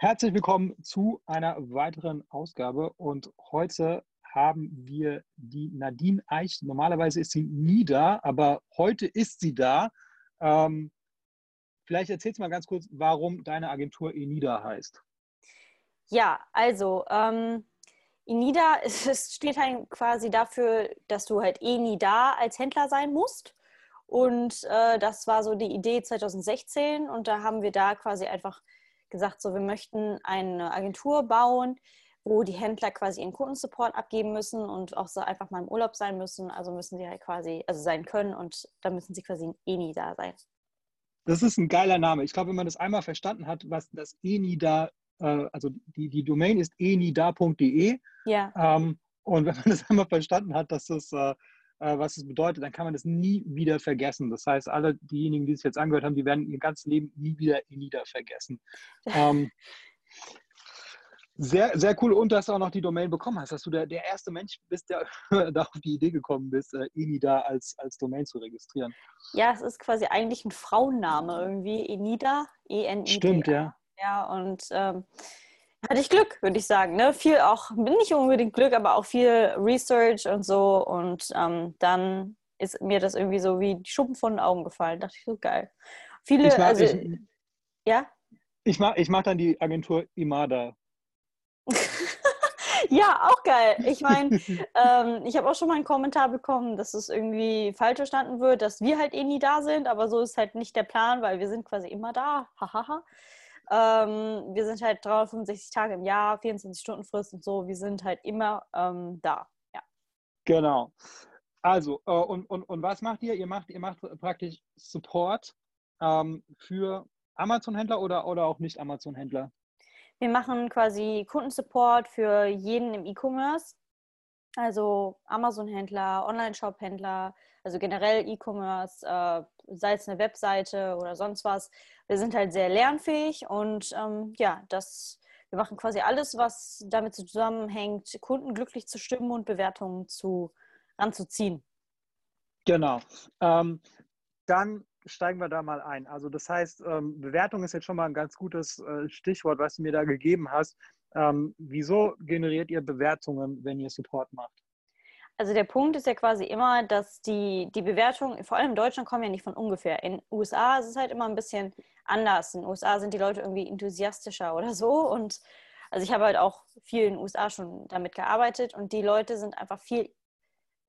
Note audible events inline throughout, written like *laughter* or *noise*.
Herzlich willkommen zu einer weiteren Ausgabe und heute haben wir die Nadine Eich. Normalerweise ist sie nie da, aber heute ist sie da. Ähm, vielleicht erzählst du mal ganz kurz, warum deine Agentur Enida heißt. Ja, also ähm, Enida *laughs* es steht halt quasi dafür, dass du halt eh nie da als Händler sein musst. Und äh, das war so die Idee 2016 und da haben wir da quasi einfach gesagt, so wir möchten eine Agentur bauen, wo die Händler quasi ihren Kundensupport abgeben müssen und auch so einfach mal im Urlaub sein müssen. Also müssen sie halt quasi, also sein können und da müssen sie quasi nie da sein. Das ist ein geiler Name. Ich glaube, wenn man das einmal verstanden hat, was das ENIDA, äh, also die, die Domain ist enida.de. Ja. Ähm, und wenn man das einmal verstanden hat, dass das äh, was es bedeutet, dann kann man das nie wieder vergessen. Das heißt, alle diejenigen, die es jetzt angehört haben, die werden ihr ganzes Leben nie wieder Enida vergessen. *laughs* ähm, sehr, sehr cool. Und dass du auch noch die Domain bekommen hast, dass du der, der erste Mensch bist, der *laughs* da auf die Idee gekommen bist, äh, Enida als, als Domain zu registrieren. Ja, es ist quasi eigentlich ein Frauenname irgendwie. Enida, E-N-I-D. Stimmt, ja. Ja, und ähm, hatte ich Glück, würde ich sagen. Ne? Viel auch, nicht unbedingt Glück, aber auch viel Research und so. Und ähm, dann ist mir das irgendwie so wie die Schuppen von den Augen gefallen. Dachte ich so geil. Viele, ich mach, also, ich, ja? Ich mache ich mach dann die Agentur Imada. *laughs* ja, auch geil. Ich meine, ähm, ich habe auch schon mal einen Kommentar bekommen, dass es irgendwie falsch verstanden wird, dass wir halt eh nie da sind, aber so ist halt nicht der Plan, weil wir sind quasi immer da. Hahaha. Ähm, wir sind halt 365 Tage im Jahr, 24 Stunden Frist und so. Wir sind halt immer ähm, da. Ja. Genau. Also, äh, und, und, und was macht ihr? Ihr macht, ihr macht praktisch Support ähm, für Amazon-Händler oder, oder auch nicht Amazon-Händler? Wir machen quasi Kundensupport für jeden im E-Commerce. Also Amazon-Händler, Online-Shop-Händler, also generell E-Commerce, äh, sei es eine Webseite oder sonst was. Wir sind halt sehr lernfähig und ähm, ja, das, wir machen quasi alles, was damit zusammenhängt, Kunden glücklich zu stimmen und Bewertungen zu, ranzuziehen. Genau. Ähm, dann steigen wir da mal ein. Also das heißt, ähm, Bewertung ist jetzt schon mal ein ganz gutes äh, Stichwort, was du mir da gegeben hast. Ähm, wieso generiert ihr Bewertungen, wenn ihr Support macht? Also der Punkt ist ja quasi immer, dass die, die Bewertungen, vor allem in Deutschland, kommen ja nicht von ungefähr. In USA ist es halt immer ein bisschen anders. In USA sind die Leute irgendwie enthusiastischer oder so. Und also ich habe halt auch viel in den USA schon damit gearbeitet und die Leute sind einfach viel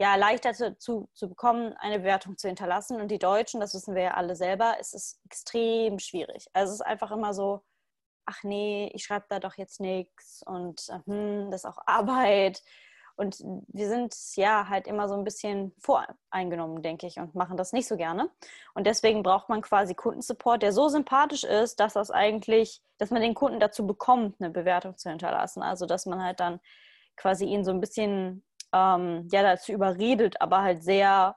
ja, leichter zu, zu bekommen, eine Bewertung zu hinterlassen. Und die Deutschen, das wissen wir ja alle selber, es ist extrem schwierig. Also es ist einfach immer so, ach nee, ich schreibe da doch jetzt nichts und hm, das ist auch Arbeit. Und wir sind ja halt immer so ein bisschen voreingenommen, denke ich, und machen das nicht so gerne. Und deswegen braucht man quasi Kundensupport, der so sympathisch ist, dass das eigentlich, dass man den Kunden dazu bekommt, eine Bewertung zu hinterlassen. Also dass man halt dann quasi ihn so ein bisschen ähm, ja dazu überredet, aber halt sehr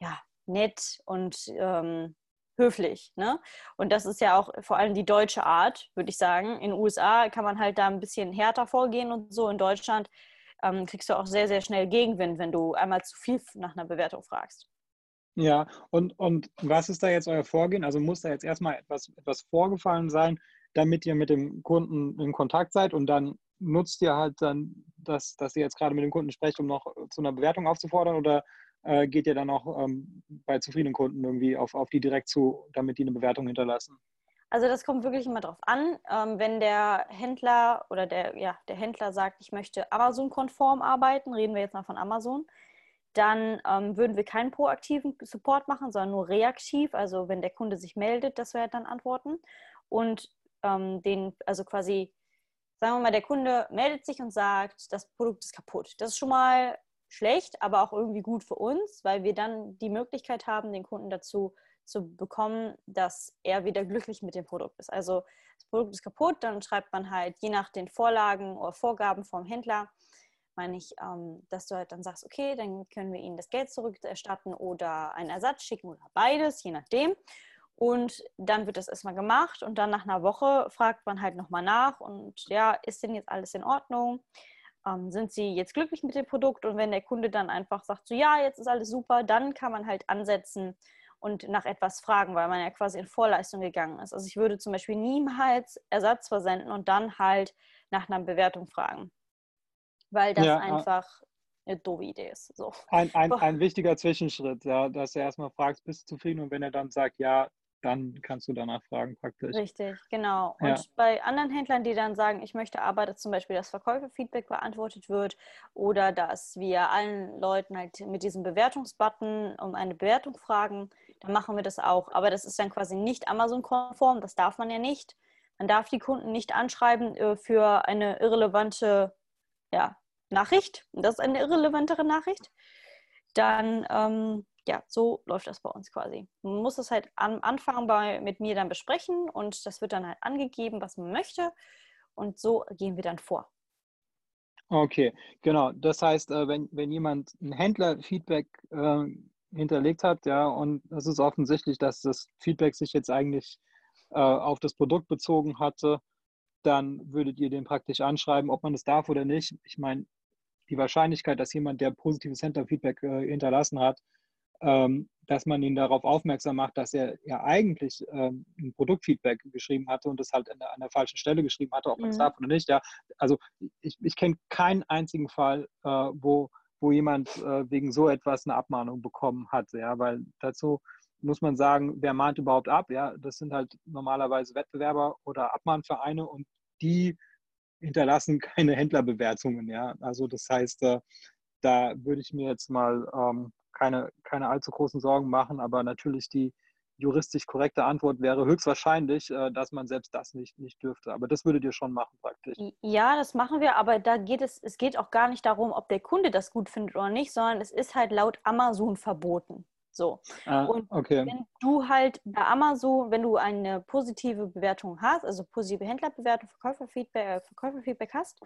ja nett und ähm, höflich. Ne? Und das ist ja auch vor allem die deutsche Art, würde ich sagen. In den USA kann man halt da ein bisschen härter vorgehen und so. In Deutschland ähm, kriegst du auch sehr, sehr schnell Gegenwind, wenn du einmal zu viel nach einer Bewertung fragst. Ja, und, und was ist da jetzt euer Vorgehen? Also muss da jetzt erstmal etwas, etwas vorgefallen sein, damit ihr mit dem Kunden in Kontakt seid und dann nutzt ihr halt dann, das, dass ihr jetzt gerade mit dem Kunden sprecht, um noch zu einer Bewertung aufzufordern oder äh, geht ihr dann auch ähm, bei zufriedenen Kunden irgendwie auf, auf die direkt zu, damit die eine Bewertung hinterlassen? Also das kommt wirklich immer darauf an. Ähm, wenn der Händler oder der, ja, der Händler sagt, ich möchte Amazon-konform arbeiten, reden wir jetzt mal von Amazon, dann ähm, würden wir keinen proaktiven Support machen, sondern nur reaktiv. Also wenn der Kunde sich meldet, dass wir dann antworten. Und ähm, den, also quasi, sagen wir mal, der Kunde meldet sich und sagt, das Produkt ist kaputt. Das ist schon mal schlecht, aber auch irgendwie gut für uns, weil wir dann die Möglichkeit haben, den Kunden dazu zu bekommen, dass er wieder glücklich mit dem Produkt ist. Also das Produkt ist kaputt, dann schreibt man halt je nach den Vorlagen oder Vorgaben vom Händler, meine ich, ähm, dass du halt dann sagst, okay, dann können wir Ihnen das Geld zurückerstatten oder einen Ersatz schicken oder beides, je nachdem. Und dann wird das erstmal gemacht und dann nach einer Woche fragt man halt nochmal nach und ja, ist denn jetzt alles in Ordnung? Ähm, sind Sie jetzt glücklich mit dem Produkt? Und wenn der Kunde dann einfach sagt, so ja, jetzt ist alles super, dann kann man halt ansetzen und nach etwas fragen, weil man ja quasi in Vorleistung gegangen ist. Also ich würde zum Beispiel niemals Ersatz versenden und dann halt nach einer Bewertung fragen, weil das ja, einfach eine doofe Idee ist. So. Ein, ein, *laughs* ein wichtiger Zwischenschritt, ja, dass du erstmal fragst, bist du zufrieden und wenn er dann sagt, ja, dann kannst du danach fragen praktisch. Richtig, genau. Und ja. bei anderen Händlern, die dann sagen, ich möchte aber, dass zum Beispiel das Verkäuferfeedback beantwortet wird oder dass wir allen Leuten halt mit diesem Bewertungsbutton um eine Bewertung fragen, dann machen wir das auch. Aber das ist dann quasi nicht Amazon-konform, das darf man ja nicht. Man darf die Kunden nicht anschreiben äh, für eine irrelevante ja, Nachricht. Das ist eine irrelevantere Nachricht. Dann ähm, ja, so läuft das bei uns quasi. Man muss es halt am Anfang bei, mit mir dann besprechen und das wird dann halt angegeben, was man möchte und so gehen wir dann vor. Okay, genau. Das heißt, äh, wenn, wenn jemand ein Händler-Feedback äh, hinterlegt hat, ja, und es ist offensichtlich, dass das Feedback sich jetzt eigentlich äh, auf das Produkt bezogen hatte, dann würdet ihr den praktisch anschreiben, ob man es darf oder nicht. Ich meine, die Wahrscheinlichkeit, dass jemand, der positives Händler-Feedback äh, hinterlassen hat, ähm, dass man ihn darauf aufmerksam macht, dass er ja eigentlich ähm, ein Produktfeedback geschrieben hatte und das halt an der, an der falschen Stelle geschrieben hatte, ob man es mhm. darf oder nicht. Ja, also ich, ich kenne keinen einzigen Fall, äh, wo, wo jemand äh, wegen so etwas eine Abmahnung bekommen hat. Ja, weil dazu muss man sagen, wer mahnt überhaupt ab? Ja, das sind halt normalerweise Wettbewerber oder Abmahnvereine und die hinterlassen *laughs* keine Händlerbewertungen. Ja, also das heißt, äh, da würde ich mir jetzt mal ähm, keine, keine allzu großen Sorgen machen, aber natürlich die juristisch korrekte Antwort wäre höchstwahrscheinlich, äh, dass man selbst das nicht, nicht dürfte. Aber das würdet ihr schon machen praktisch. Ja, das machen wir, aber da geht es, es geht auch gar nicht darum, ob der Kunde das gut findet oder nicht, sondern es ist halt laut Amazon verboten. So. Ah, und okay. wenn du halt bei Amazon, wenn du eine positive Bewertung hast, also positive Händlerbewertung, Verkäuferfeedback, äh, Verkäuferfeedback hast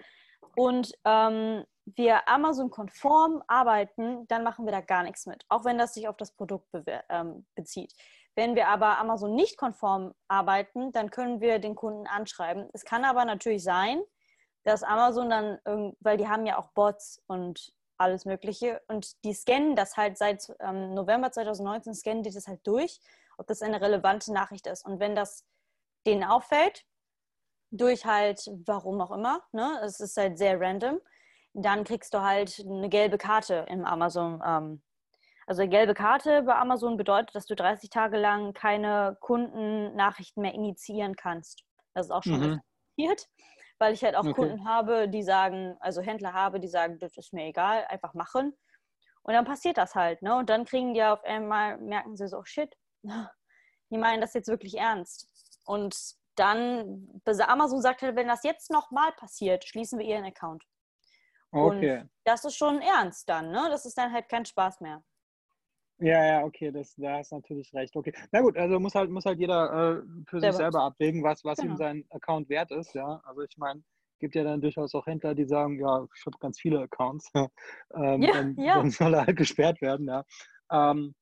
und ähm, wir Amazon-konform arbeiten, dann machen wir da gar nichts mit, auch wenn das sich auf das Produkt ähm, bezieht. Wenn wir aber Amazon nicht konform arbeiten, dann können wir den Kunden anschreiben. Es kann aber natürlich sein, dass Amazon dann, weil die haben ja auch Bots und alles Mögliche und die scannen das halt seit ähm, November 2019, scannen die das halt durch, ob das eine relevante Nachricht ist. Und wenn das denen auffällt, durch halt, warum auch immer, ne, es ist halt sehr random, dann kriegst du halt eine gelbe Karte im Amazon. Ähm, also eine gelbe Karte bei Amazon bedeutet, dass du 30 Tage lang keine Kundennachrichten mehr initiieren kannst. Das ist auch schon mhm. passiert, weil ich halt auch okay. Kunden habe, die sagen, also Händler habe, die sagen, das ist mir egal, einfach machen. Und dann passiert das halt, ne? Und dann kriegen die auf einmal, merken sie so, oh shit, *laughs* die meinen das jetzt wirklich ernst. Und dann, Amazon sagt halt, wenn das jetzt nochmal passiert, schließen wir ihren Account. Okay. Und das ist schon ernst dann, ne? Das ist dann halt kein Spaß mehr. Ja, ja, okay, das, da hast natürlich recht. Okay. Na gut, also muss halt, muss halt jeder äh, für Selber. sich selber abwägen, was, was genau. ihm sein Account wert ist, ja. Also ich meine, gibt ja dann durchaus auch Händler, die sagen, ja, ich habe ganz viele Accounts. *laughs* ähm, ja, dann, ja. dann soll er halt gesperrt werden, ja. Ähm,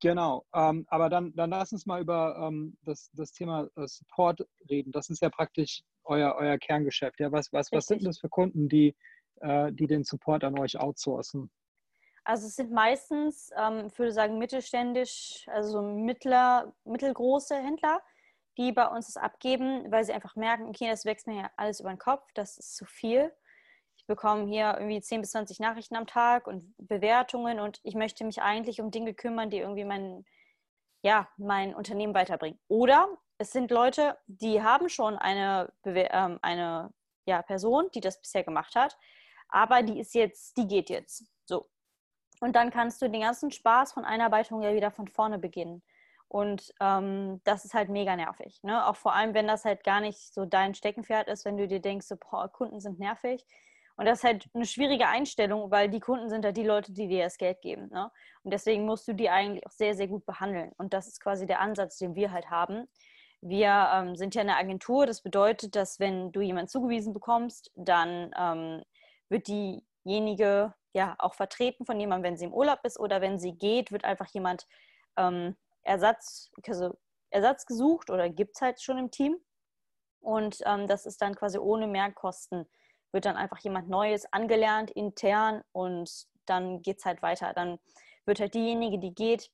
genau. Ähm, aber dann, dann lass uns mal über ähm, das, das Thema äh, Support reden. Das ist ja praktisch euer, euer Kerngeschäft. Ja, was, was, was sind das für Kunden, die, äh, die den Support an euch outsourcen? Also es sind meistens, ähm, ich würde sagen, mittelständisch, also mittler, mittelgroße Händler, die bei uns das abgeben, weil sie einfach merken, okay, das wächst mir ja alles über den Kopf, das ist zu viel. Ich bekomme hier irgendwie 10 bis 20 Nachrichten am Tag und Bewertungen und ich möchte mich eigentlich um Dinge kümmern, die irgendwie mein, ja, mein Unternehmen weiterbringen. Oder es sind Leute, die haben schon eine, ähm, eine ja, Person, die das bisher gemacht hat, aber die ist jetzt, die geht jetzt. So. Und dann kannst du den ganzen Spaß von Einarbeitung ja wieder von vorne beginnen. Und ähm, das ist halt mega nervig. Ne? Auch vor allem, wenn das halt gar nicht so dein Steckenpferd ist, wenn du dir denkst, so, boah, Kunden sind nervig. Und das ist halt eine schwierige Einstellung, weil die Kunden sind ja die Leute, die dir das Geld geben. Ne? Und deswegen musst du die eigentlich auch sehr, sehr gut behandeln. Und das ist quasi der Ansatz, den wir halt haben. Wir ähm, sind ja eine Agentur. Das bedeutet, dass wenn du jemanden zugewiesen bekommst, dann ähm, wird diejenige ja auch vertreten von jemandem, wenn sie im Urlaub ist oder wenn sie geht, wird einfach jemand ähm, Ersatz, also Ersatz gesucht oder gibt es halt schon im Team. Und ähm, das ist dann quasi ohne Mehrkosten, wird dann einfach jemand Neues angelernt intern und dann geht es halt weiter. Dann wird halt diejenige, die geht,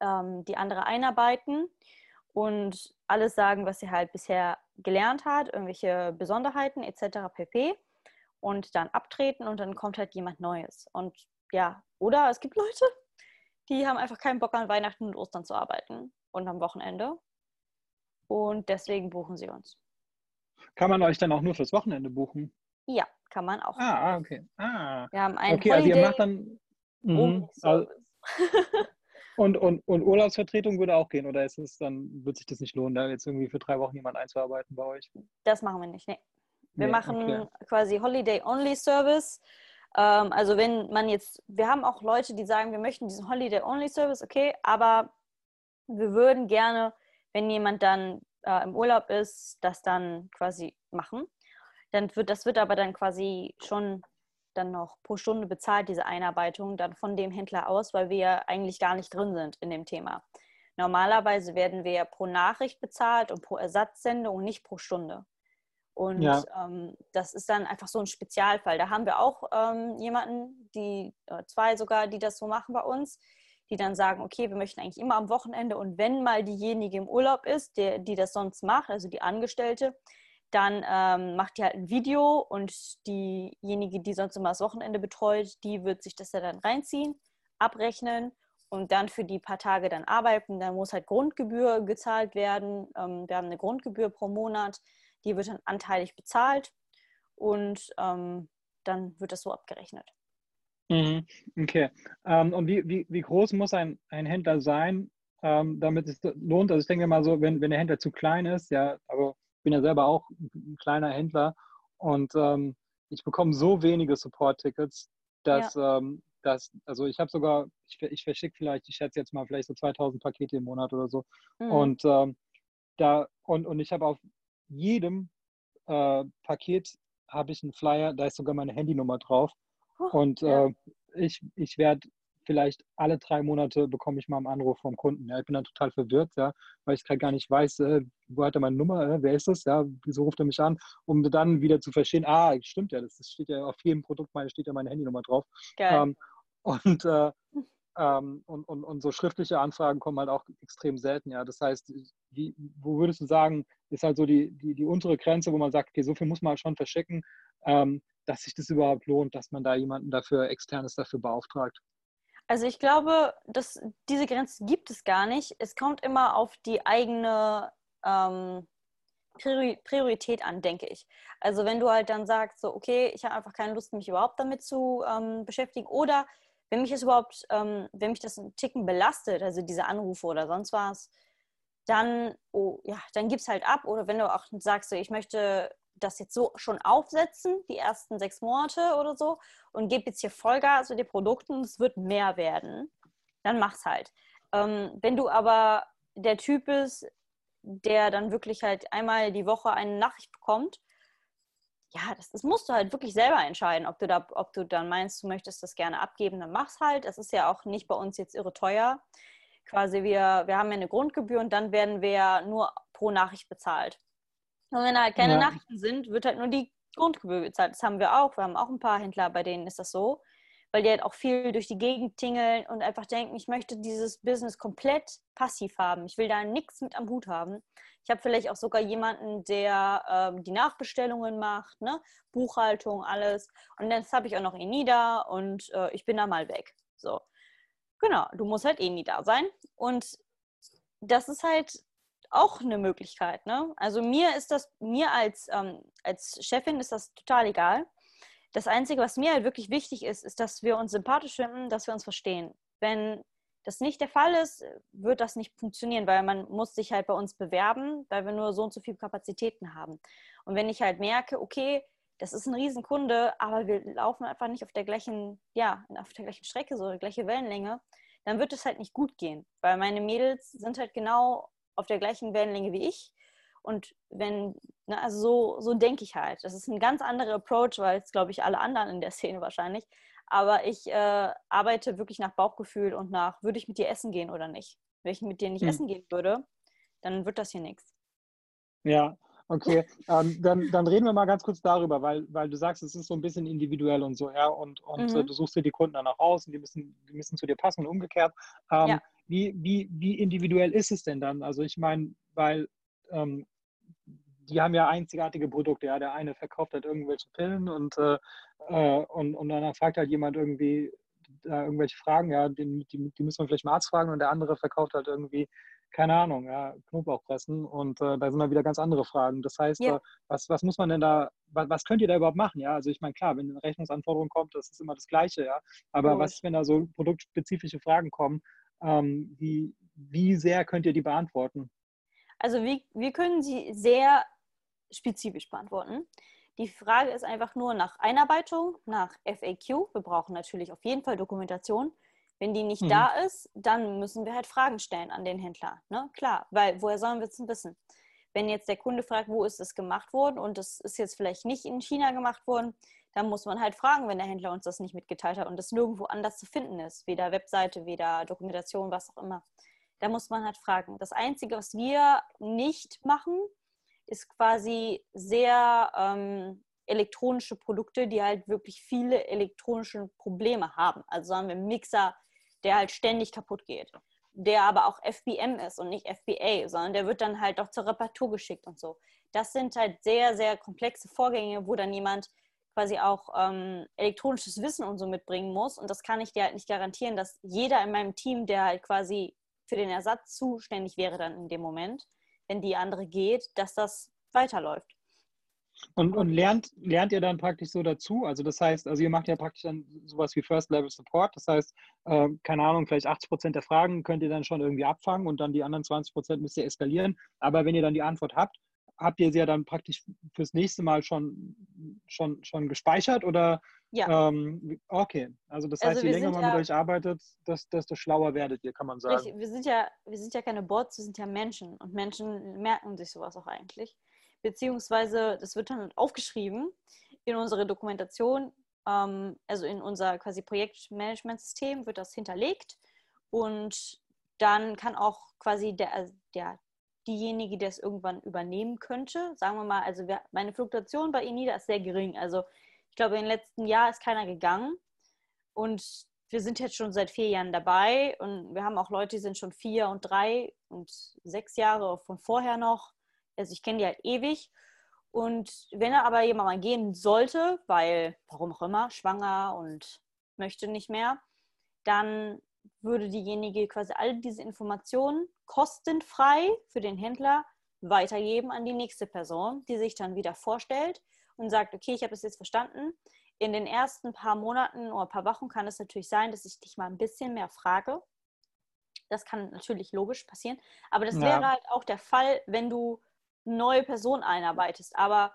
ähm, die andere einarbeiten und alles sagen, was sie halt bisher gelernt hat, irgendwelche Besonderheiten etc. pp. Und dann abtreten und dann kommt halt jemand Neues. Und ja, oder es gibt Leute, die haben einfach keinen Bock an Weihnachten und Ostern zu arbeiten und am Wochenende. Und deswegen buchen sie uns. Kann man euch dann auch nur fürs Wochenende buchen? Ja, kann man auch. Ah, ah okay. Ah. Wir haben einen okay, also ihr macht dann. Also, *laughs* und, und, und Urlaubsvertretung würde auch gehen, oder ist es dann, wird sich das nicht lohnen, da jetzt irgendwie für drei Wochen jemand einzuarbeiten bei euch? Das machen wir nicht, nee. Wir nee, machen okay. quasi Holiday-Only-Service. Ähm, also wenn man jetzt, wir haben auch Leute, die sagen, wir möchten diesen Holiday-Only-Service, okay, aber wir würden gerne, wenn jemand dann äh, im Urlaub ist, das dann quasi machen. Dann wird, das wird aber dann quasi schon dann noch pro Stunde bezahlt, diese Einarbeitung, dann von dem Händler aus, weil wir ja eigentlich gar nicht drin sind in dem Thema. Normalerweise werden wir ja pro Nachricht bezahlt und pro Ersatzsendung nicht pro Stunde. Und ja. ähm, das ist dann einfach so ein Spezialfall. Da haben wir auch ähm, jemanden, die, zwei sogar, die das so machen bei uns, die dann sagen, okay, wir möchten eigentlich immer am Wochenende und wenn mal diejenige im Urlaub ist, der, die das sonst macht, also die Angestellte, dann ähm, macht die halt ein Video und diejenige, die sonst immer das Wochenende betreut, die wird sich das ja dann reinziehen, abrechnen und dann für die paar Tage dann arbeiten. Dann muss halt Grundgebühr gezahlt werden. Ähm, wir haben eine Grundgebühr pro Monat die wird dann anteilig bezahlt und ähm, dann wird das so abgerechnet. Mhm. Okay. Ähm, und wie, wie, wie groß muss ein, ein Händler sein, ähm, damit es lohnt? Also ich denke mal so, wenn, wenn der Händler zu klein ist, ja, aber ich bin ja selber auch ein kleiner Händler und ähm, ich bekomme so wenige Support-Tickets, dass, ja. Ähm, dass, also ich habe sogar, ich, ich verschicke vielleicht, ich schätze jetzt mal vielleicht so 2000 Pakete im Monat oder so. Mhm. Und ähm, da, und, und ich habe auf jedem äh, Paket habe ich einen Flyer, da ist sogar meine Handynummer drauf. Oh, und ja. äh, ich, ich werde vielleicht alle drei Monate bekomme ich mal einen Anruf vom Kunden. Ja. Ich bin dann total verwirrt, ja, weil ich gerade gar nicht weiß, äh, wo hat er meine Nummer, äh, wer ist das, ja, wieso ruft er mich an, um dann wieder zu verstehen, ah, stimmt ja, das, steht ja auf jedem Produkt, meine steht ja meine Handynummer drauf. Ähm, und äh, *laughs* ähm, und, und, und so schriftliche Anfragen kommen halt auch extrem selten, ja. Das heißt, wie, wo würdest du sagen, ist halt so die, die, die untere Grenze, wo man sagt, okay, so viel muss man halt schon verschicken, ähm, dass sich das überhaupt lohnt, dass man da jemanden dafür, externes dafür beauftragt? Also ich glaube, dass diese Grenze gibt es gar nicht. Es kommt immer auf die eigene ähm, Priorität an, denke ich. Also wenn du halt dann sagst, so, okay, ich habe einfach keine Lust, mich überhaupt damit zu ähm, beschäftigen oder wenn mich das überhaupt, ähm, wenn mich das ein Ticken belastet, also diese Anrufe oder sonst was, dann, oh, ja, dann gib's halt ab. Oder wenn du auch sagst, so, ich möchte das jetzt so schon aufsetzen, die ersten sechs Monate oder so, und gebe jetzt hier Vollgas mit den Produkten, es wird mehr werden, dann mach's halt. Ähm, wenn du aber der Typ bist, der dann wirklich halt einmal die Woche eine Nachricht bekommt ja, das, das, musst du halt wirklich selber entscheiden, ob du da, ob du dann meinst, du möchtest das gerne abgeben, dann mach's halt. Das ist ja auch nicht bei uns jetzt irre teuer. Quasi wir, wir haben ja eine Grundgebühr und dann werden wir nur pro Nachricht bezahlt. Und wenn da halt keine ja. Nachrichten sind, wird halt nur die Grundgebühr bezahlt. Das haben wir auch. Wir haben auch ein paar Händler, bei denen ist das so weil die halt auch viel durch die Gegend tingeln und einfach denken, ich möchte dieses Business komplett passiv haben. Ich will da nichts mit am Hut haben. Ich habe vielleicht auch sogar jemanden, der ähm, die Nachbestellungen macht, ne? Buchhaltung, alles. Und jetzt habe ich auch noch eh nie da und äh, ich bin da mal weg. So. Genau, du musst halt eh nie da sein. Und das ist halt auch eine Möglichkeit. Ne? Also mir ist das, mir als, ähm, als Chefin ist das total egal. Das Einzige, was mir halt wirklich wichtig ist, ist, dass wir uns sympathisch finden, dass wir uns verstehen. Wenn das nicht der Fall ist, wird das nicht funktionieren, weil man muss sich halt bei uns bewerben, weil wir nur so und so viele Kapazitäten haben. Und wenn ich halt merke, okay, das ist ein Riesenkunde, aber wir laufen einfach nicht auf der gleichen, ja, auf der gleichen Strecke, so die gleiche Wellenlänge, dann wird es halt nicht gut gehen, weil meine Mädels sind halt genau auf der gleichen Wellenlänge wie ich und wenn, ne, also so, so denke ich halt. Das ist ein ganz anderer Approach, weil es, glaube ich, alle anderen in der Szene wahrscheinlich. Aber ich äh, arbeite wirklich nach Bauchgefühl und nach, würde ich mit dir essen gehen oder nicht? Wenn ich mit dir nicht hm. essen gehen würde, dann wird das hier nichts. Ja, Okay, *laughs* ähm, dann, dann reden wir mal ganz kurz darüber, weil, weil du sagst, es ist so ein bisschen individuell und so, ja, und, und mhm. äh, du suchst dir die Kunden dann auch aus und die müssen, die müssen zu dir passen und umgekehrt. Ähm, ja. wie, wie, wie individuell ist es denn dann? Also ich meine, weil ähm, die haben ja einzigartige Produkte, ja, der eine verkauft halt irgendwelche Pillen und, äh, äh und, und dann fragt halt jemand irgendwie da irgendwelche Fragen, ja, die, die, die müssen wir vielleicht mal Arzt fragen und der andere verkauft halt irgendwie keine Ahnung, ja, Knoblauchpressen und äh, da sind dann wieder ganz andere Fragen. Das heißt, ja. äh, was, was muss man denn da, was, was, könnt ihr da überhaupt machen? Ja, also ich meine, klar, wenn eine Rechnungsanforderung kommt, das ist immer das Gleiche, ja. Aber oh. was ist, wenn da so produktspezifische Fragen kommen? Ähm, wie, wie sehr könnt ihr die beantworten? Also wir, wir können sie sehr spezifisch beantworten. Die Frage ist einfach nur nach Einarbeitung, nach FAQ. Wir brauchen natürlich auf jeden Fall Dokumentation. Wenn die nicht mhm. da ist, dann müssen wir halt Fragen stellen an den Händler. Ne? Klar, weil woher sollen wir es denn wissen? Wenn jetzt der Kunde fragt, wo ist es gemacht worden und das ist jetzt vielleicht nicht in China gemacht worden, dann muss man halt fragen, wenn der Händler uns das nicht mitgeteilt hat und das nirgendwo anders zu finden ist. Weder Webseite, weder Dokumentation, was auch immer. Da muss man halt fragen. Das Einzige, was wir nicht machen, ist quasi sehr ähm, elektronische Produkte, die halt wirklich viele elektronische Probleme haben. Also sagen wir Mixer, der halt ständig kaputt geht, der aber auch FBM ist und nicht FBA, sondern der wird dann halt auch zur Reparatur geschickt und so. Das sind halt sehr, sehr komplexe Vorgänge, wo dann jemand quasi auch ähm, elektronisches Wissen und so mitbringen muss. Und das kann ich dir halt nicht garantieren, dass jeder in meinem Team, der halt quasi für den Ersatz zuständig wäre dann in dem Moment, wenn die andere geht, dass das weiterläuft. Und, und lernt, lernt ihr dann praktisch so dazu? Also das heißt, also ihr macht ja praktisch dann sowas wie First Level Support. Das heißt, äh, keine Ahnung, vielleicht 80 Prozent der Fragen könnt ihr dann schon irgendwie abfangen und dann die anderen 20 Prozent müsst ihr eskalieren. Aber wenn ihr dann die Antwort habt, habt ihr sie ja dann praktisch fürs nächste Mal schon, schon, schon gespeichert oder? Ja. Ähm, okay, also das heißt, also je länger man ja, mit euch arbeitet, desto schlauer werdet ihr, kann man sagen. Wir sind, ja, wir sind ja keine Bots, wir sind ja Menschen und Menschen merken sich sowas auch eigentlich beziehungsweise das wird dann aufgeschrieben in unsere Dokumentation, ähm, also in unser quasi Projektmanagementsystem wird das hinterlegt und dann kann auch quasi der, also der diejenige, der es irgendwann übernehmen könnte, sagen wir mal, also wir, meine Fluktuation bei Enida ist sehr gering. Also ich glaube, im letzten Jahr ist keiner gegangen. Und wir sind jetzt schon seit vier Jahren dabei. Und wir haben auch Leute, die sind schon vier und drei und sechs Jahre von vorher noch. Also ich kenne die halt ewig. Und wenn er aber jemand mal gehen sollte, weil, warum auch immer, schwanger und möchte nicht mehr, dann würde diejenige quasi all diese Informationen kostenfrei für den Händler weitergeben an die nächste Person, die sich dann wieder vorstellt und sagt, okay, ich habe es jetzt verstanden. In den ersten paar Monaten oder paar Wochen kann es natürlich sein, dass ich dich mal ein bisschen mehr frage. Das kann natürlich logisch passieren. Aber das ja. wäre halt auch der Fall, wenn du neue Person einarbeitest. Aber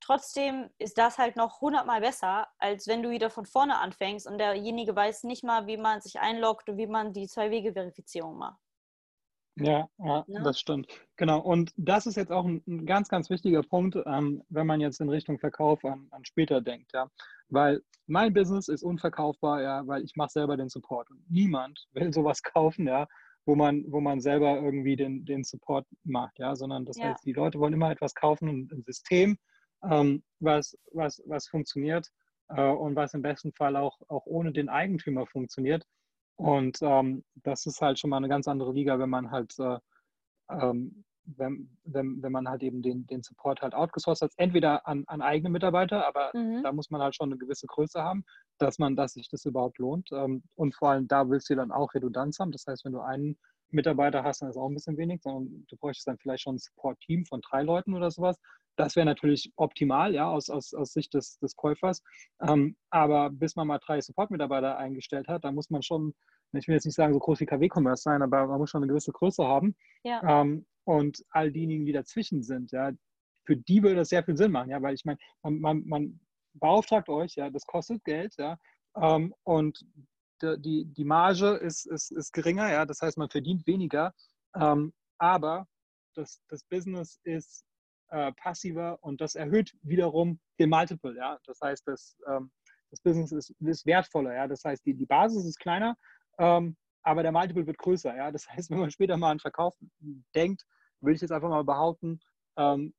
trotzdem ist das halt noch hundertmal besser, als wenn du wieder von vorne anfängst und derjenige weiß nicht mal, wie man sich einloggt und wie man die Zwei-Wege-Verifizierung macht. Ja, ja, ne? das stimmt. Genau. Und das ist jetzt auch ein, ein ganz, ganz wichtiger Punkt, ähm, wenn man jetzt in Richtung Verkauf an, an, später denkt, ja. Weil mein Business ist unverkaufbar, ja, weil ich mache selber den Support. Und niemand will sowas *laughs* kaufen, ja, wo man, wo man selber irgendwie den, den Support macht, ja, sondern das ja. heißt, die Leute wollen immer etwas kaufen, ein System, ähm, was, was, was funktioniert äh, und was im besten Fall auch, auch ohne den Eigentümer funktioniert. Und ähm, das ist halt schon mal eine ganz andere Liga, wenn man halt äh, ähm, wenn, wenn, wenn man halt eben den, den Support halt outgesourced hat, entweder an, an eigene Mitarbeiter, aber mhm. da muss man halt schon eine gewisse Größe haben, dass man, dass sich das überhaupt lohnt. Ähm, und vor allem da willst du dann auch Redundanz haben. Das heißt, wenn du einen Mitarbeiter hast, dann ist auch ein bisschen wenig, sondern du bräuchtest dann vielleicht schon ein Support-Team von drei Leuten oder sowas. Das wäre natürlich optimal, ja, aus, aus, aus Sicht des, des Käufers. Ähm, aber bis man mal drei Support-Mitarbeiter eingestellt hat, da muss man schon, ich will jetzt nicht sagen, so groß wie KW-Commerce sein, aber man muss schon eine gewisse Größe haben. Ja. Ähm, und all diejenigen, die dazwischen sind, ja, für die würde das sehr viel Sinn machen, ja, weil ich meine, man, man, man beauftragt euch, ja, das kostet Geld, ja, ähm, und die, die Marge ist, ist, ist geringer, ja, das heißt, man verdient weniger, ähm, aber das, das Business ist äh, passiver und das erhöht wiederum den Multiple, ja, das heißt, das, ähm, das Business ist, ist wertvoller, ja, das heißt, die, die Basis ist kleiner, ähm, aber der Multiple wird größer. Ja? Das *laughs* heißt, wenn man später mal an Verkauf denkt, würde ich jetzt einfach mal behaupten, ähm,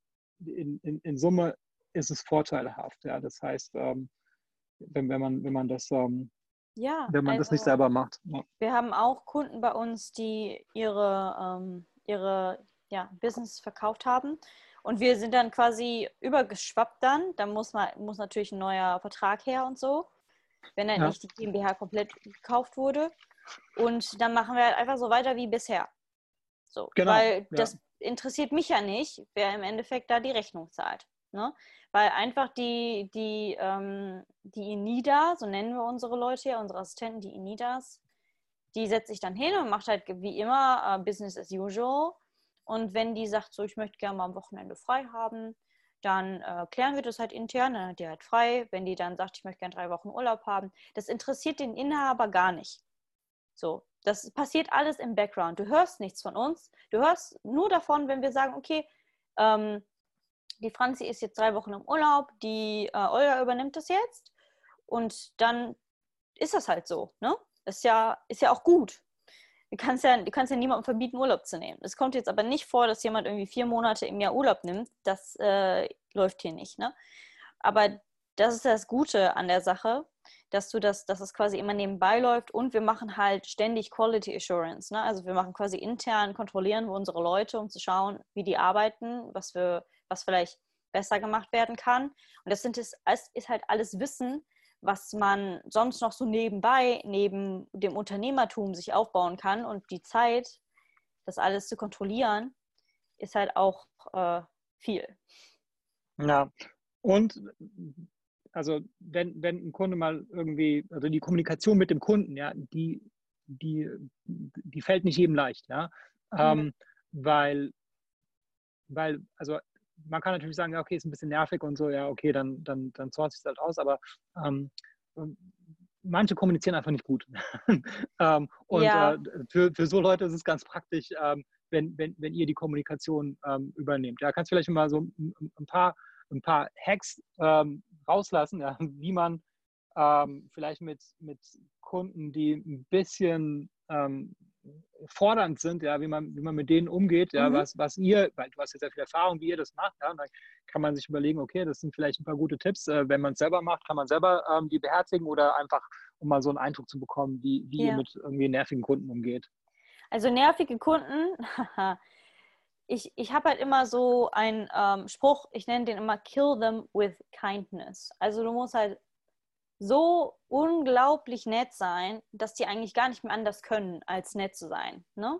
in, in, in Summe ist es vorteilhaft. Ja, das heißt, ähm, wenn, wenn, man, wenn man das ähm, ja, wenn man also, das nicht also selber macht. Ja. Wir haben auch Kunden bei uns, die ihre, ähm, ihre ja, Business verkauft haben. Und wir sind dann quasi übergeschwappt dann. Da muss, man, muss natürlich ein neuer Vertrag her und so, wenn dann ja. nicht die GmbH komplett gekauft wurde. Und dann machen wir halt einfach so weiter wie bisher. So, genau, weil ja. das interessiert mich ja nicht, wer im Endeffekt da die Rechnung zahlt. Ne? Weil einfach die, die, ähm, die Inida, so nennen wir unsere Leute ja, unsere Assistenten, die Inidas, die setzt sich dann hin und macht halt wie immer uh, Business as usual. Und wenn die sagt, so, ich möchte gerne mal am Wochenende frei haben, dann äh, klären wir das halt intern, dann hat die halt frei. Wenn die dann sagt, ich möchte gerne drei Wochen Urlaub haben, das interessiert den Inhaber gar nicht. So, das passiert alles im Background. Du hörst nichts von uns. Du hörst nur davon, wenn wir sagen, okay, ähm, die Franzi ist jetzt drei Wochen im Urlaub, die äh, Olga übernimmt das jetzt und dann ist das halt so. Ne? Ist, ja, ist ja auch gut. Du kannst ja, du kannst ja niemandem verbieten, Urlaub zu nehmen. Es kommt jetzt aber nicht vor, dass jemand irgendwie vier Monate im Jahr Urlaub nimmt. Das äh, läuft hier nicht. Ne? Aber das ist das Gute an der Sache, dass du das, dass es quasi immer nebenbei läuft und wir machen halt ständig Quality Assurance. Ne? Also wir machen quasi intern, kontrollieren wir unsere Leute, um zu schauen, wie die arbeiten, was wir was vielleicht besser gemacht werden kann. Und das sind es, ist halt alles Wissen, was man sonst noch so nebenbei, neben dem Unternehmertum sich aufbauen kann. Und die Zeit, das alles zu kontrollieren, ist halt auch äh, viel. Ja, und also wenn, wenn ein Kunde mal irgendwie, also die Kommunikation mit dem Kunden, ja, die, die, die fällt nicht jedem leicht, ja. Mhm. Ähm, weil, weil, also man kann natürlich sagen, ja, okay, ist ein bisschen nervig und so, ja, okay, dann, dann, dann source ich es halt aus, aber ähm, ähm manche kommunizieren einfach nicht gut. *laughs* ähm, und ja. äh, für, für so Leute ist es ganz praktisch, ähm, wenn, wenn, wenn ihr die Kommunikation ähm, übernehmt. Ja, kannst vielleicht mal so ein, ein, paar, ein paar Hacks ähm, rauslassen, ja, *laughs* wie man vielleicht mit, mit Kunden, die ein bisschen fordernd sind, ja, wie man, wie man mit denen umgeht, ja, mhm. was, was ihr, weil du hast ja sehr viel Erfahrung, wie ihr das macht, ja, und dann kann man sich überlegen, okay, das sind vielleicht ein paar gute Tipps. Äh, wenn man es selber macht, kann man selber ähm, die beherzigen oder einfach, um mal so einen Eindruck zu bekommen, wie, wie ja. ihr mit irgendwie nervigen Kunden umgeht. Also nervige Kunden, *laughs* ich, ich habe halt immer so einen ähm, Spruch, ich nenne den immer Kill them with kindness. Also du musst halt so unglaublich nett sein, dass die eigentlich gar nicht mehr anders können, als nett zu sein. Ne?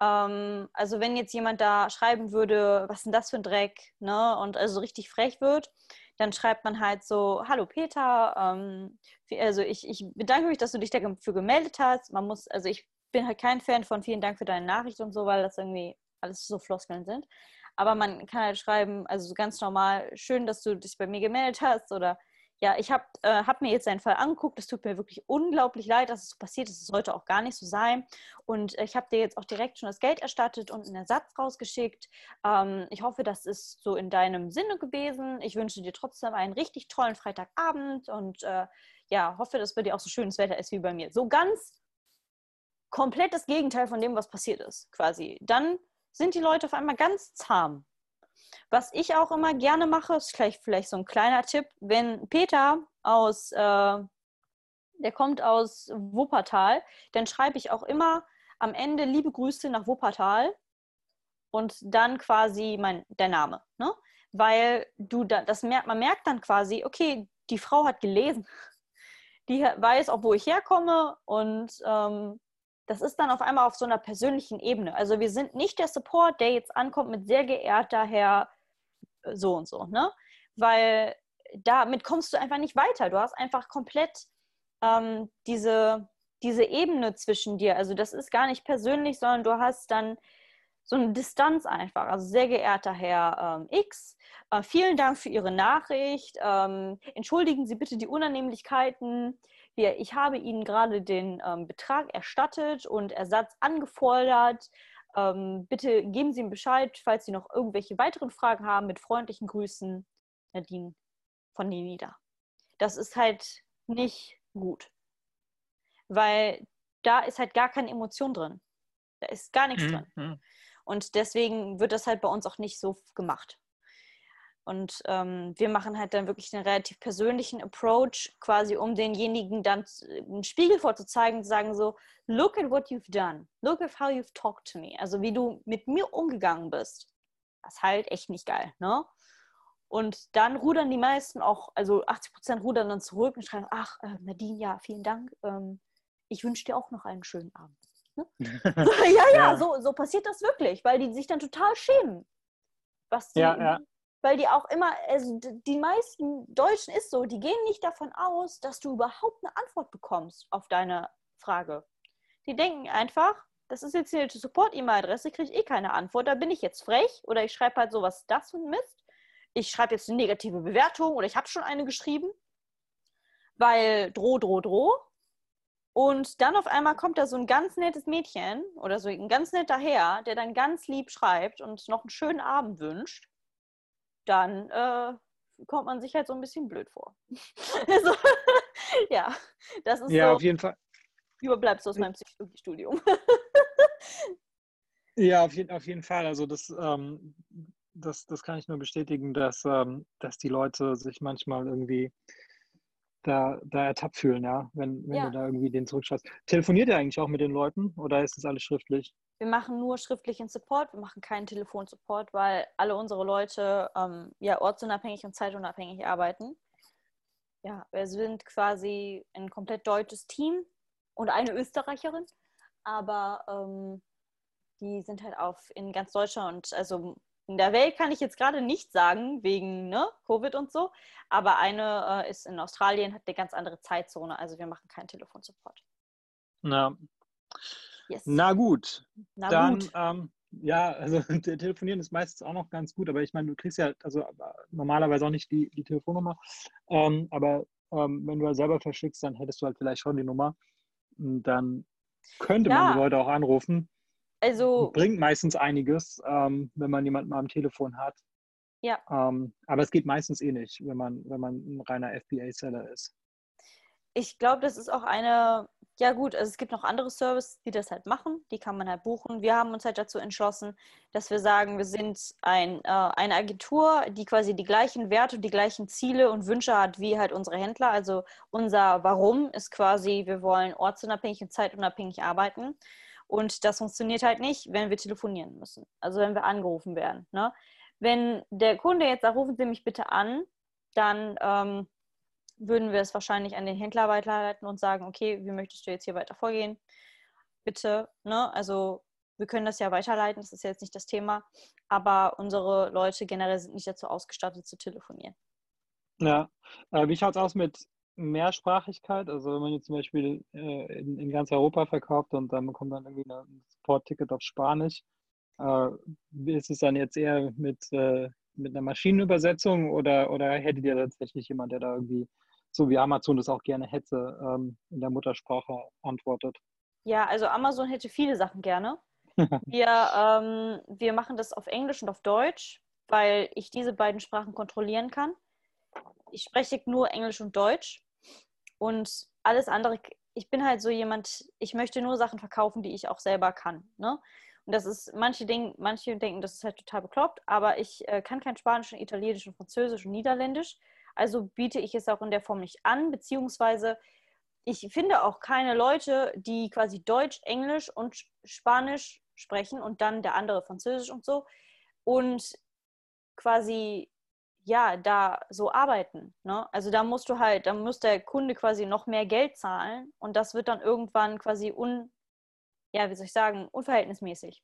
Ähm, also wenn jetzt jemand da schreiben würde, was ist denn das für ein Dreck, ne? und also richtig frech wird, dann schreibt man halt so, hallo Peter, ähm, also ich, ich bedanke mich, dass du dich dafür gemeldet hast. Man muss, also ich bin halt kein Fan von vielen Dank für deine Nachricht und so, weil das irgendwie alles so Floskeln sind. Aber man kann halt schreiben, also ganz normal, schön, dass du dich bei mir gemeldet hast oder ja, ich habe äh, hab mir jetzt seinen Fall angeguckt. Es tut mir wirklich unglaublich leid, dass es so passiert ist. Es sollte auch gar nicht so sein. Und ich habe dir jetzt auch direkt schon das Geld erstattet und einen Ersatz rausgeschickt. Ähm, ich hoffe, das ist so in deinem Sinne gewesen. Ich wünsche dir trotzdem einen richtig tollen Freitagabend und äh, ja, hoffe, dass bei dir auch so schönes Wetter ist wie bei mir. So ganz komplett das Gegenteil von dem, was passiert ist, quasi. Dann sind die Leute auf einmal ganz zahm was ich auch immer gerne mache, ist vielleicht, vielleicht so ein kleiner Tipp, wenn Peter aus, äh, der kommt aus Wuppertal, dann schreibe ich auch immer am Ende liebe Grüße nach Wuppertal und dann quasi mein, der Name. Ne? Weil du da, das merkt, man merkt dann quasi, okay, die Frau hat gelesen. Die weiß auch, wo ich herkomme und ähm, das ist dann auf einmal auf so einer persönlichen Ebene. Also wir sind nicht der Support, der jetzt ankommt mit sehr geehrter Herr so und so, ne? Weil damit kommst du einfach nicht weiter. Du hast einfach komplett ähm, diese, diese Ebene zwischen dir. Also das ist gar nicht persönlich, sondern du hast dann so eine Distanz einfach. Also sehr geehrter Herr ähm, X, äh, vielen Dank für Ihre Nachricht. Ähm, entschuldigen Sie bitte die Unannehmlichkeiten. Wir, ich habe Ihnen gerade den ähm, Betrag erstattet und Ersatz angefordert. Ähm, bitte geben Sie ihm Bescheid, falls Sie noch irgendwelche weiteren Fragen haben. Mit freundlichen Grüßen, Nadine von Nenida. Das ist halt nicht gut. Weil da ist halt gar keine Emotion drin. Da ist gar nichts mhm. drin. Und deswegen wird das halt bei uns auch nicht so gemacht. Und ähm, wir machen halt dann wirklich einen relativ persönlichen Approach, quasi um denjenigen dann einen Spiegel vorzuzeigen und zu sagen so, look at what you've done, look at how you've talked to me. Also wie du mit mir umgegangen bist. Das ist halt echt nicht geil, ne? Und dann rudern die meisten auch, also 80 Prozent rudern dann zurück und schreiben, ach, äh, Nadine, ja, vielen Dank. Ähm, ich wünsche dir auch noch einen schönen Abend. Ne? *laughs* *laughs* ja, ja, ja, So, so passiert das wirklich, weil die sich dann total schämen. Was die, ja, ja weil die auch immer, also die meisten Deutschen ist so, die gehen nicht davon aus, dass du überhaupt eine Antwort bekommst auf deine Frage. Die denken einfach, das ist jetzt hier die Support-E-Mail-Adresse, kriege ich eh keine Antwort, da bin ich jetzt frech oder ich schreibe halt sowas, das und Mist. Ich schreibe jetzt eine negative Bewertung oder ich habe schon eine geschrieben, weil droh, droh, droh. Und dann auf einmal kommt da so ein ganz nettes Mädchen oder so ein ganz netter Herr, der dann ganz lieb schreibt und noch einen schönen Abend wünscht dann äh, kommt man sich halt so ein bisschen blöd vor. *laughs* also, *laughs* ja, das ist ja, so. auf jeden Fall. Überbleibst du aus meinem Psychologiestudium. *laughs* ja, auf, je, auf jeden Fall. Also das, ähm, das, das kann ich nur bestätigen, dass, ähm, dass die Leute sich manchmal irgendwie da, da ertappt fühlen, ja, wenn, wenn ja. du da irgendwie den zurückschaust. Telefoniert ihr eigentlich auch mit den Leuten oder ist das alles schriftlich? Wir machen nur schriftlichen Support, wir machen keinen Telefonsupport, weil alle unsere Leute ähm, ja ortsunabhängig und zeitunabhängig arbeiten. Ja, wir sind quasi ein komplett deutsches Team und eine Österreicherin, aber ähm, die sind halt auf in ganz Deutschland, also in der Welt kann ich jetzt gerade nicht sagen, wegen ne, Covid und so. Aber eine äh, ist in Australien, hat eine ganz andere Zeitzone. Also wir machen keinen Telefonsupport. Na, yes. Na gut. Na Dann, gut. Ähm, ja, also *laughs* telefonieren ist meistens auch noch ganz gut, aber ich meine, du kriegst ja also normalerweise auch nicht die, die Telefonnummer. Ähm, aber ähm, wenn du halt selber verschickst, dann hättest du halt vielleicht schon die Nummer. Und dann könnte ja. man die Leute auch anrufen. Also bringt meistens einiges, ähm, wenn man jemanden mal am Telefon hat. Ja. Ähm, aber es geht meistens eh nicht, wenn man, wenn man ein reiner FBA-Seller ist. Ich glaube, das ist auch eine, ja gut, also es gibt noch andere Services, die das halt machen, die kann man halt buchen. Wir haben uns halt dazu entschlossen, dass wir sagen, wir sind ein, äh, eine Agentur, die quasi die gleichen Werte, die gleichen Ziele und Wünsche hat wie halt unsere Händler. Also unser Warum ist quasi, wir wollen ortsunabhängig und zeitunabhängig arbeiten. Und das funktioniert halt nicht, wenn wir telefonieren müssen. Also wenn wir angerufen werden. Ne? Wenn der Kunde jetzt sagt, rufen Sie mich bitte an, dann ähm, würden wir es wahrscheinlich an den Händler weiterleiten und sagen, okay, wie möchtest du jetzt hier weiter vorgehen? Bitte, ne? Also wir können das ja weiterleiten, das ist jetzt nicht das Thema, aber unsere Leute generell sind nicht dazu ausgestattet zu telefonieren. Ja, äh, wie schaut es aus mit Mehrsprachigkeit. Also wenn man jetzt zum Beispiel äh, in, ganz Europa verkauft und dann bekommt man irgendwie ein Support-Ticket auf Spanisch, äh, ist es dann jetzt eher mit, mit einer Maschinenübersetzung oder, oder hättet ihr tatsächlich jemand, der da irgendwie, so wie Amazon das auch gerne hätte, ähm, in der Muttersprache antwortet? Ja, also Amazon hätte viele Sachen gerne. *laughs* wir, ähm, wir machen das auf Englisch und auf Deutsch, weil ich diese beiden Sprachen kontrollieren kann. Ich spreche nur Englisch und Deutsch. Und alles andere, ich bin halt so jemand, ich möchte nur Sachen verkaufen, die ich auch selber kann. Ne? Und das ist, manche, Ding, manche denken, das ist halt total bekloppt, aber ich äh, kann kein Spanisch, Italienisch, und Französisch und Niederländisch. Also biete ich es auch in der Form nicht an, beziehungsweise ich finde auch keine Leute, die quasi Deutsch, Englisch und Spanisch sprechen und dann der andere Französisch und so. Und quasi ja, da so arbeiten. Ne? Also da musst du halt, da muss der Kunde quasi noch mehr Geld zahlen und das wird dann irgendwann quasi un, ja, wie soll ich sagen, unverhältnismäßig.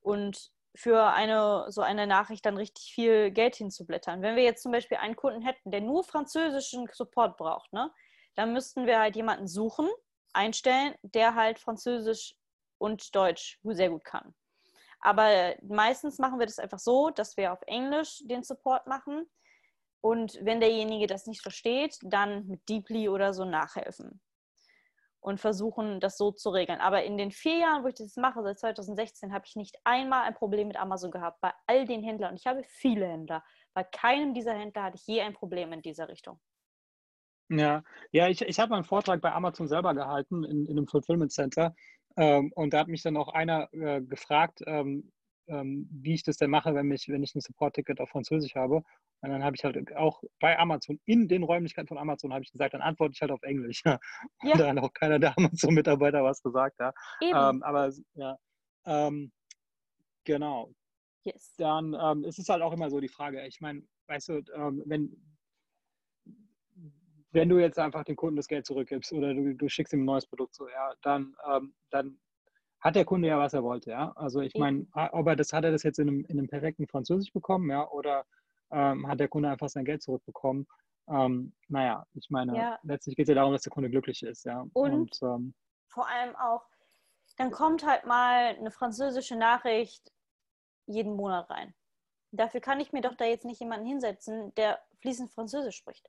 Und für eine so eine Nachricht dann richtig viel Geld hinzublättern. Wenn wir jetzt zum Beispiel einen Kunden hätten, der nur französischen Support braucht, ne, dann müssten wir halt jemanden suchen, einstellen, der halt Französisch und Deutsch sehr gut kann. Aber meistens machen wir das einfach so, dass wir auf Englisch den Support machen. Und wenn derjenige das nicht versteht, dann mit Deeply oder so nachhelfen und versuchen, das so zu regeln. Aber in den vier Jahren, wo ich das mache, seit 2016, habe ich nicht einmal ein Problem mit Amazon gehabt. Bei all den Händlern. Und ich habe viele Händler. Bei keinem dieser Händler hatte ich je ein Problem in dieser Richtung. Ja, ja ich, ich habe einen Vortrag bei Amazon selber gehalten in, in einem Fulfillment Center. Ähm, und da hat mich dann auch einer äh, gefragt, ähm, ähm, wie ich das denn mache, wenn, mich, wenn ich ein Support-Ticket auf Französisch habe. Und dann habe ich halt auch bei Amazon, in den Räumlichkeiten von Amazon, habe ich gesagt, dann antworte ich halt auf Englisch. *laughs* Ja. Und ja. dann hat auch keiner der Amazon-Mitarbeiter was gesagt. Ja. Ähm, aber ja, ähm, genau. Yes. Dann ähm, ist es halt auch immer so die Frage, ich meine, weißt du, ähm, wenn, wenn du jetzt einfach den Kunden das Geld zurückgibst oder du, du schickst ihm ein neues Produkt so, ja, dann, ähm, dann hat der Kunde ja, was er wollte, ja. Also ich meine, ob er das, hat er das jetzt in einem, in einem perfekten Französisch bekommen, ja, oder ähm, hat der Kunde einfach sein Geld zurückbekommen? Ähm, naja, ich meine, ja. letztlich geht es ja darum, dass der Kunde glücklich ist, ja. Und, Und ähm, vor allem auch, dann kommt halt mal eine französische Nachricht jeden Monat rein. Dafür kann ich mir doch da jetzt nicht jemanden hinsetzen, der fließend Französisch spricht.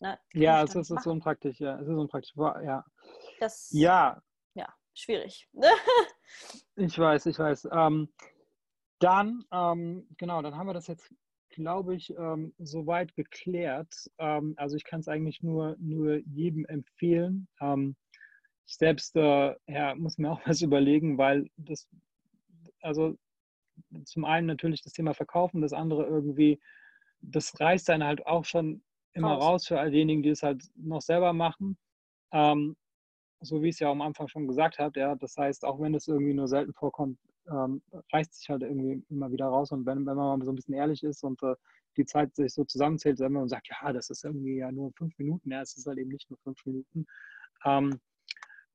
Ne? Ja, es ist, ist unpraktisch, ja. Es ist unpraktisch, ja. Das, ja, schwierig. *laughs* ich weiß, ich weiß. Ähm, dann, ähm, genau, dann haben wir das jetzt, glaube ich, ähm, soweit geklärt. Ähm, also ich kann es eigentlich nur, nur jedem empfehlen. Ähm, ich selbst äh, ja, muss mir auch *laughs* was überlegen, weil das, also zum einen natürlich das Thema Verkaufen, das andere irgendwie, das reißt dann halt auch schon immer raus, raus für all diejenigen, die es halt noch selber machen. Ähm, so wie ich es ja am Anfang schon gesagt habe, ja, das heißt, auch wenn es irgendwie nur selten vorkommt, ähm, reißt sich halt irgendwie immer wieder raus. Und wenn, wenn man mal so ein bisschen ehrlich ist und äh, die Zeit sich so zusammenzählt, wenn man sagt, ja, das ist irgendwie ja nur fünf Minuten, ja, es ist halt eben nicht nur fünf Minuten, ähm,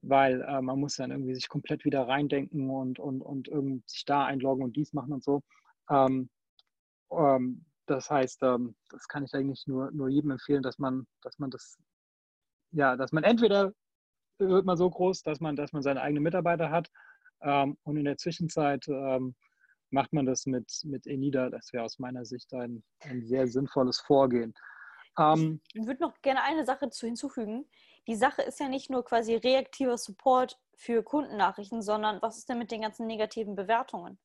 weil äh, man muss dann irgendwie sich komplett wieder reindenken und, und, und irgendwie sich da einloggen und dies machen und so. Ähm, ähm das heißt, ähm, das kann ich eigentlich nur, nur jedem empfehlen, dass man, dass man das, ja, dass man entweder wird man so groß, dass man, dass man seine eigenen Mitarbeiter hat. Ähm, und in der Zwischenzeit ähm, macht man das mit, mit Enida. Das wäre aus meiner Sicht ein, ein sehr sinnvolles Vorgehen. Ähm, ich würde noch gerne eine Sache zu hinzufügen. Die Sache ist ja nicht nur quasi reaktiver Support für Kundennachrichten, sondern was ist denn mit den ganzen negativen Bewertungen?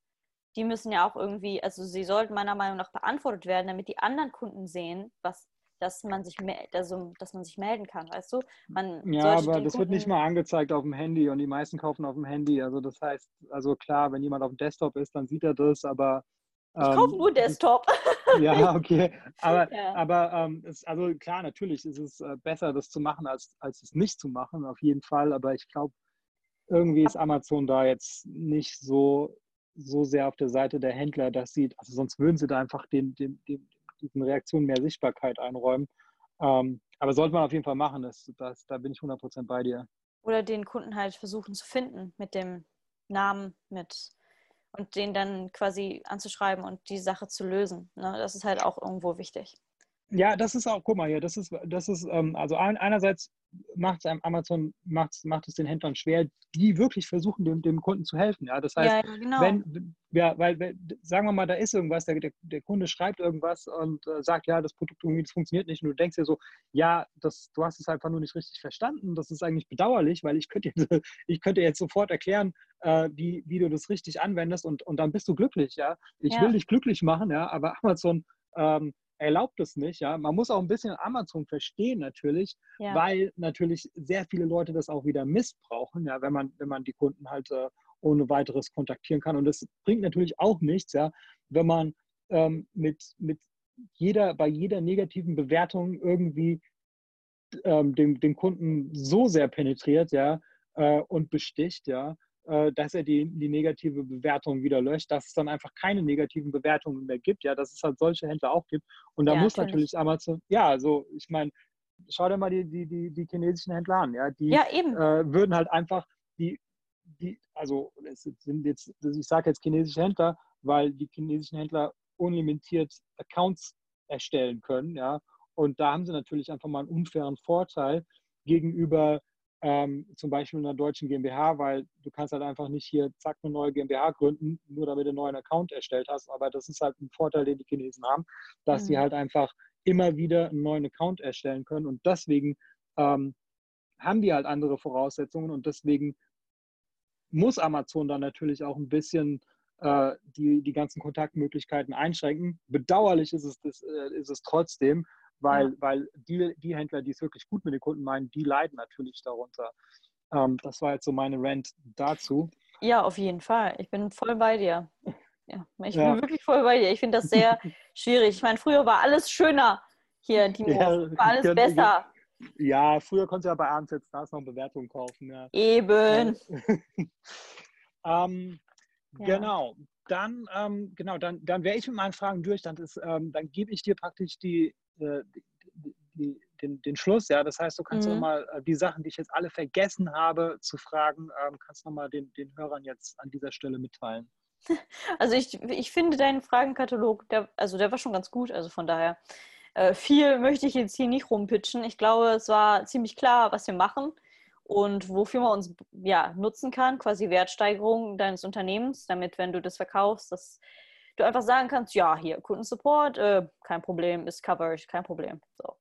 Die müssen ja auch irgendwie, also sie sollten meiner Meinung nach beantwortet werden, damit die anderen Kunden sehen, was dass man sich also, dass man sich melden kann, weißt du? Man ja, aber das wird nicht mal angezeigt auf dem Handy und die meisten kaufen auf dem Handy. Also das heißt, also klar, wenn jemand auf dem Desktop ist, dann sieht er das, aber ich ähm, kaufe nur Desktop. *laughs* ja, okay. Aber, *laughs* ja. aber ähm, es, also klar, natürlich ist es äh, besser, das zu machen, als, als es nicht zu machen, auf jeden Fall. Aber ich glaube, irgendwie ist Amazon da jetzt nicht so, so sehr auf der Seite der Händler, dass sie, also sonst würden sie da einfach den, den, den, diesen Reaktionen mehr Sichtbarkeit einräumen. Ähm, aber sollte man auf jeden Fall machen, das, das, da bin ich 100% bei dir. Oder den Kunden halt versuchen zu finden mit dem Namen, mit und den dann quasi anzuschreiben und die Sache zu lösen. Ne? Das ist halt auch irgendwo wichtig. Ja, das ist auch, guck mal hier, das ist, das ist, ähm, also einerseits macht es Amazon macht, macht es den Händlern schwer, die wirklich versuchen, dem, dem Kunden zu helfen. Ja, das heißt, ja, genau. wenn, ja, weil, sagen wir mal, da ist irgendwas, der, der, Kunde schreibt irgendwas und äh, sagt, ja, das Produkt irgendwie, das funktioniert nicht. Und du denkst dir so, ja, das, du hast es einfach nur nicht richtig verstanden. Das ist eigentlich bedauerlich, weil ich könnte, *laughs* ich könnte jetzt sofort erklären, äh, wie, wie du das richtig anwendest und, und dann bist du glücklich. Ja, ich ja. will dich glücklich machen, ja, aber Amazon ähm, erlaubt es nicht. Ja? Man muss auch ein bisschen Amazon verstehen natürlich, ja. weil natürlich sehr viele Leute das auch wieder missbrauchen, ja, wenn man, wenn man die Kunden halt äh, ohne weiteres kontaktieren kann. Und das bringt natürlich auch nichts, ja, wenn man ähm, mit, mit jeder, bei jeder negativen Bewertung irgendwie ähm, den, den Kunden so sehr penetriert, ja, äh, und besticht, ja, dass er die, die negative Bewertung wieder löscht, dass es dann einfach keine negativen Bewertungen mehr gibt, ja, dass es halt solche Händler auch gibt. Und da ja, muss natürlich. Amazon, ja, also ich meine, schau dir mal die, die, die, die chinesischen Händler an, ja, die ja, äh, würden halt einfach die, die, also es sind jetzt, ich sage jetzt chinesische Händler, weil die chinesischen Händler unlimitiert Accounts erstellen können, ja, und da haben sie natürlich einfach mal einen unfairen Vorteil gegenüber ähm, zum Beispiel in einer deutschen GmbH, weil du kannst halt einfach nicht hier zack eine neue GmbH gründen, nur damit du einen neuen Account erstellt hast. Aber das ist halt ein Vorteil, den die Chinesen haben, dass mhm. sie halt einfach immer wieder einen neuen Account erstellen können. Und deswegen ähm, haben die halt andere Voraussetzungen und deswegen muss Amazon dann natürlich auch ein bisschen äh, die, die ganzen Kontaktmöglichkeiten einschränken. Bedauerlich ist es, das, äh, ist es trotzdem, weil, ja. weil die, die Händler, die es wirklich gut mit den Kunden meinen, die leiden natürlich darunter. Ähm, das war jetzt so meine Rant dazu. Ja, auf jeden Fall. Ich bin voll bei dir. Ja, ich ja. bin wirklich voll bei dir. Ich finde das sehr *laughs* schwierig. Ich meine, früher war alles schöner hier, Timo. Ja, war alles besser. Ja, früher konntest du ja bei Abends jetzt noch Bewertungen kaufen. Ja. Eben. *laughs* ähm. Genau. Dann, ähm, genau, dann, dann wäre ich mit meinen Fragen durch. Dann, ähm, dann gebe ich dir praktisch die, äh, die, die, den, den Schluss. Ja, das heißt, du kannst mhm. nochmal äh, die Sachen, die ich jetzt alle vergessen habe zu fragen, ähm, kannst nochmal den, den Hörern jetzt an dieser Stelle mitteilen. *laughs* Also ich, ich finde deinen Fragenkatalog, der, also der war schon ganz gut, also von daher. Äh, viel möchte ich jetzt hier nicht rumpitchen. Ich glaube, es war ziemlich klar, was wir machen und wofür man uns ja, nutzen kann, quasi Wertsteigerung deines Unternehmens, damit, wenn du das verkaufst, dass du einfach sagen kannst, ja, hier, Kundensupport, äh, kein Problem, ist covered, kein Problem. So.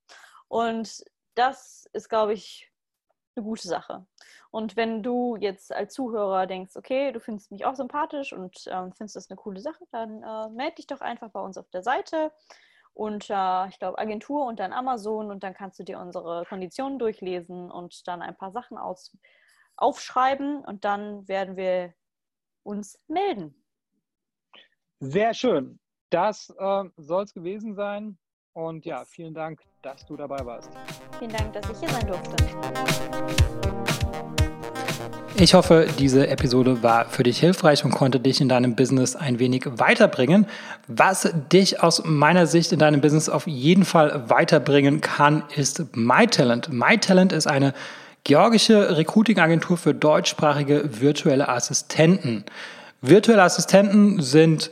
Und das ist, glaube ich, eine gute Sache. Und wenn du jetzt als Zuhörer denkst, okay, du findest mich auch sympathisch und ähm, findest das eine coole Sache, dann äh, melde dich doch einfach bei uns auf der Seite unter, ich glaube, Agentur und dann Amazon und dann kannst du dir unsere Konditionen durchlesen und dann ein paar Sachen aus, aufschreiben und dann werden wir uns melden. Sehr schön. Das äh, soll es gewesen sein. Und ja, vielen Dank, dass du dabei warst. Vielen Dank, dass ich hier sein durfte. Ich hoffe, diese Episode war für dich hilfreich und konnte dich in deinem Business ein wenig weiterbringen. Was dich aus meiner Sicht in deinem Business auf jeden Fall weiterbringen kann, ist MyTalent. MyTalent ist eine georgische Recruiting-Agentur für deutschsprachige virtuelle Assistenten. Virtuelle Assistenten sind